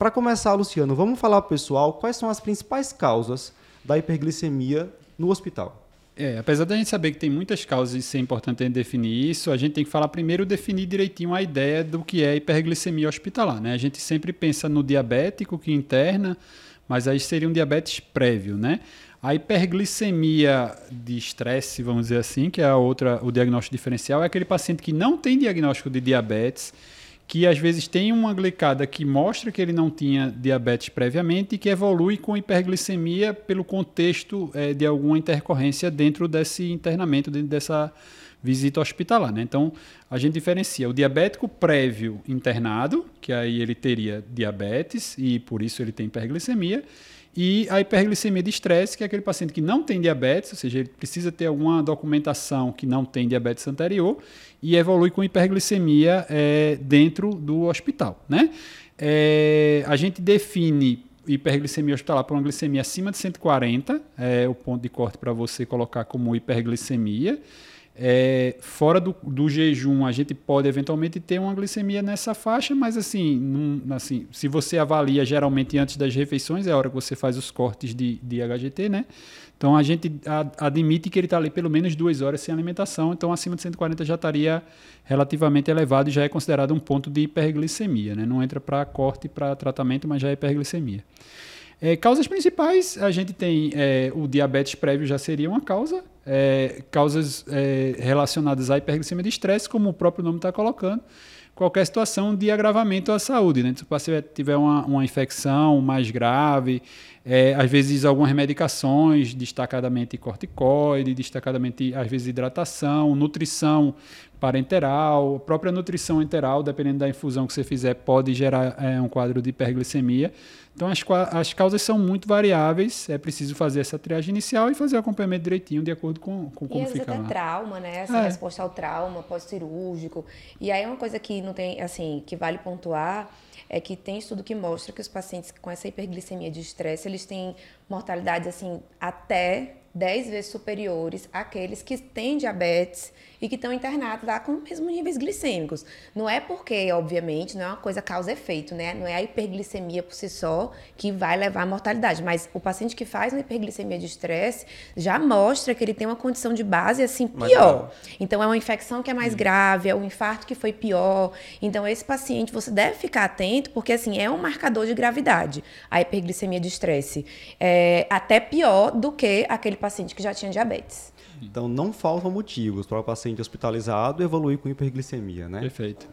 Para começar, Luciano, vamos falar para o pessoal quais são as principais causas da hiperglicemia no hospital. É, apesar da gente saber que tem muitas causas e ser importante definir isso, a gente tem que falar primeiro definir direitinho a ideia do que é hiperglicemia hospitalar. Né? A gente sempre pensa no diabético que interna, mas aí seria um diabetes prévio, né? A hiperglicemia de estresse, vamos dizer assim, que é a outra, o diagnóstico diferencial, é aquele paciente que não tem diagnóstico de diabetes, que às vezes tem uma glicada que mostra que ele não tinha diabetes previamente e que evolui com hiperglicemia pelo contexto é, de alguma intercorrência dentro desse internamento, dentro dessa visita hospitalar. Né? Então, a gente diferencia o diabético prévio internado, que aí ele teria diabetes e por isso ele tem hiperglicemia, e a hiperglicemia de estresse, que é aquele paciente que não tem diabetes, ou seja, ele precisa ter alguma documentação que não tem diabetes anterior e evolui com hiperglicemia é, dentro do hospital. Né? É, a gente define hiperglicemia hospitalar por uma glicemia acima de 140, é o ponto de corte para você colocar como hiperglicemia. É, fora do, do, jejum, a gente pode eventualmente ter uma glicemia nessa faixa, mas assim, num, assim, se você avalia geralmente antes das refeições, é a hora que você faz os cortes de, de HGT, né? Então a gente ad, admite que ele está ali pelo menos duas horas sem alimentação, então acima de 140 já estaria relativamente elevado e já é considerado um ponto de hiperglicemia, né? Não entra para corte, para tratamento, mas já é hiperglicemia. É, causas principais, a gente tem é, o diabetes prévio já seria uma causa, é, causas é, relacionadas à hiperglicemia de estresse, como o próprio nome está colocando, qualquer situação de agravamento à saúde. Né? Se o paciente tiver uma, uma infecção mais grave, é, às vezes algumas medicações, destacadamente corticoide, destacadamente às vezes hidratação, nutrição parenteral, a própria nutrição enteral, dependendo da infusão que você fizer, pode gerar é, um quadro de hiperglicemia. Então, as, as causas são muito variáveis, é preciso fazer essa triagem inicial e fazer o acompanhamento direitinho, de acordo com, com como e fica até trauma, né? Essa é. resposta ao trauma pós-cirúrgico. E aí, uma coisa que não tem, assim, que vale pontuar é que tem estudo que mostra que os pacientes com essa hiperglicemia de estresse, eles têm mortalidades, assim, até 10 vezes superiores àqueles que têm diabetes e que estão internados lá com os mesmos níveis glicêmicos. Não é porque, obviamente, não é uma coisa causa-efeito, né? Não é a hiperglicemia por si só que vai levar à mortalidade, mas o paciente que faz uma hiperglicemia de estresse já mostra que ele tem uma condição de base assim pior. Então é uma infecção que é mais hum. grave, é um infarto que foi pior. Então esse paciente você deve ficar atento porque assim é um marcador de gravidade a hiperglicemia de estresse. É até pior do que aquele paciente que já tinha diabetes. Então não faltam motivos para o paciente hospitalizado evoluir com hiperglicemia, né? Perfeito.